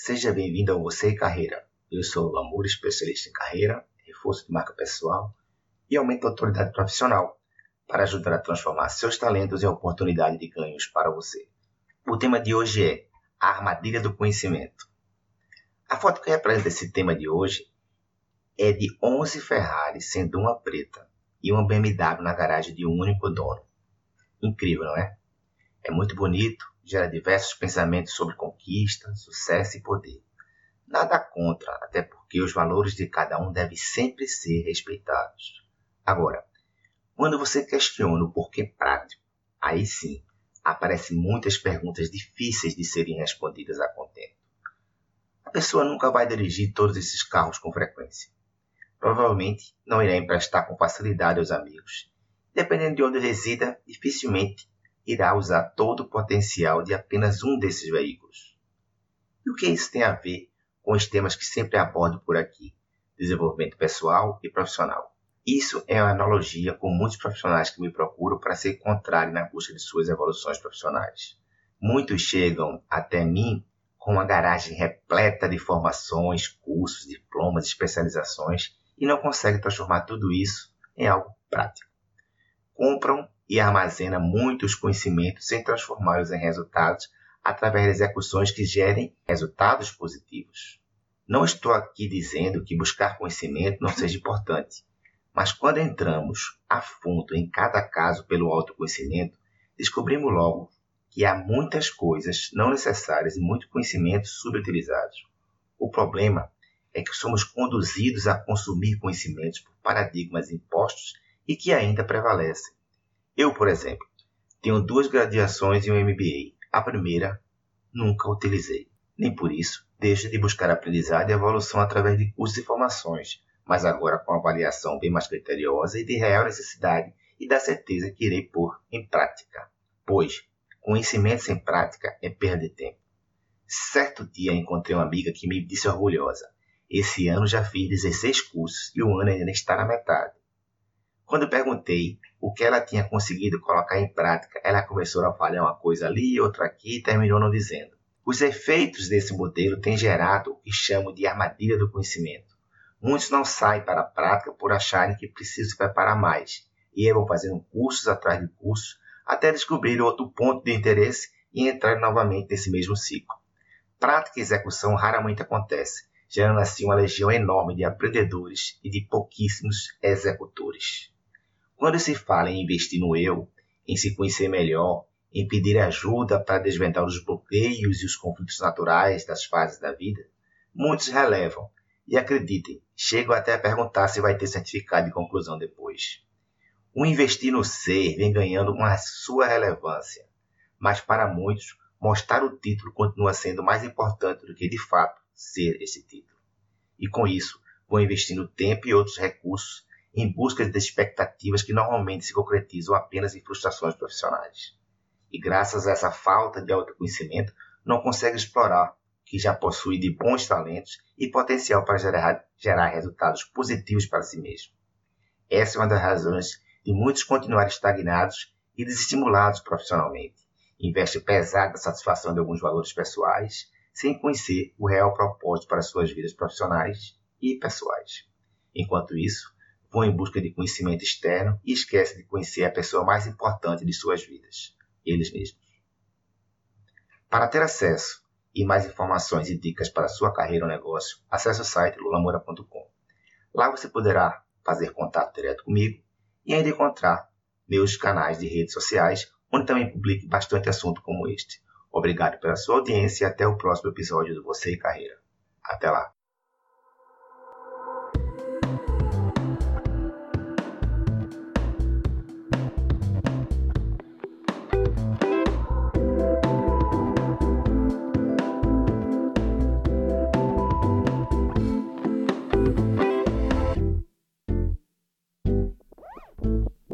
Seja bem-vindo ao Você e Carreira. Eu sou o Lamour, especialista em carreira, reforço de marca pessoal e aumento da autoridade profissional para ajudar a transformar seus talentos em oportunidade de ganhos para você. O tema de hoje é a armadilha do conhecimento. A foto que representa esse tema de hoje é de 11 Ferraris, sendo uma preta, e uma BMW na garagem de um único dono. Incrível, não é? É muito bonito, gera diversos pensamentos sobre conquista, sucesso e poder. Nada contra, até porque os valores de cada um devem sempre ser respeitados. Agora, quando você questiona o porquê prático, aí sim aparecem muitas perguntas difíceis de serem respondidas a contento. A pessoa nunca vai dirigir todos esses carros com frequência. Provavelmente não irá emprestar com facilidade aos amigos. Dependendo de onde resida, dificilmente irá usar todo o potencial de apenas um desses veículos. E o que isso tem a ver com os temas que sempre abordo por aqui: desenvolvimento pessoal e profissional? Isso é uma analogia com muitos profissionais que me procuram para se encontrarem na busca de suas evoluções profissionais. Muitos chegam até mim com uma garagem repleta de formações, cursos, diplomas, especializações e não conseguem transformar tudo isso em algo prático. Compram e armazenam muitos conhecimentos sem transformá-los em resultados através de execuções que gerem resultados positivos. Não estou aqui dizendo que buscar conhecimento não seja importante. Mas quando entramos a fundo em cada caso pelo autoconhecimento, descobrimos logo que há muitas coisas não necessárias e muito conhecimento subutilizados. O problema é que somos conduzidos a consumir conhecimentos por paradigmas impostos e que ainda prevalecem. Eu, por exemplo, tenho duas graduações e um MBA. A primeira nunca utilizei. Nem por isso deixo de buscar aprendizado e evolução através de cursos e formações, mas agora com avaliação bem mais criteriosa e de real necessidade e da certeza que irei pôr em prática. Pois, conhecimento sem prática é perda de tempo. Certo dia encontrei uma amiga que me disse orgulhosa: Esse ano já fiz 16 cursos e o ano ainda está na metade. Quando perguntei o que ela tinha conseguido colocar em prática, ela começou a falar uma coisa ali outra aqui e terminou não dizendo. Os efeitos desse modelo têm gerado o que chamo de armadilha do conhecimento. Muitos não saem para a prática por acharem que precisam se preparar mais e vão fazendo cursos atrás de cursos até descobrir outro ponto de interesse e entrar novamente nesse mesmo ciclo. Prática e execução raramente acontece, gerando assim uma legião enorme de aprendedores e de pouquíssimos executores. Quando se fala em investir no eu, em se conhecer melhor, em pedir ajuda para desvendar os bloqueios e os conflitos naturais das fases da vida, muitos relevam e acreditem, chegam até a perguntar se vai ter certificado de conclusão depois. O investir no ser vem ganhando uma sua relevância, mas para muitos, mostrar o título continua sendo mais importante do que de fato ser esse título. E com isso, vão investindo tempo e outros recursos em busca de expectativas que normalmente se concretizam apenas em frustrações profissionais. E graças a essa falta de autoconhecimento, não consegue explorar que já possui de bons talentos e potencial para gerar, gerar resultados positivos para si mesmo. Essa é uma das razões de muitos continuarem estagnados e desestimulados profissionalmente. Investe pesado na satisfação de alguns valores pessoais, sem conhecer o real propósito para suas vidas profissionais e pessoais. Enquanto isso, vão em busca de conhecimento externo e esquecem de conhecer a pessoa mais importante de suas vidas, eles mesmos. Para ter acesso e mais informações e dicas para sua carreira ou negócio, acesse o site lulamora.com. Lá você poderá fazer contato direto comigo e ainda encontrar meus canais de redes sociais, onde também publico bastante assunto como este. Obrigado pela sua audiência e até o próximo episódio do Você e Carreira. Até lá!